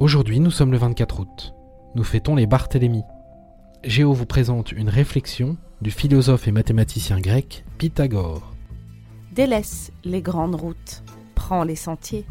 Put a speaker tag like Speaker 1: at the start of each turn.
Speaker 1: Aujourd'hui, nous sommes le 24 août. Nous fêtons les Barthélemy. Géo vous présente une réflexion du philosophe et mathématicien grec Pythagore.
Speaker 2: Délaisse les grandes routes, prends les sentiers.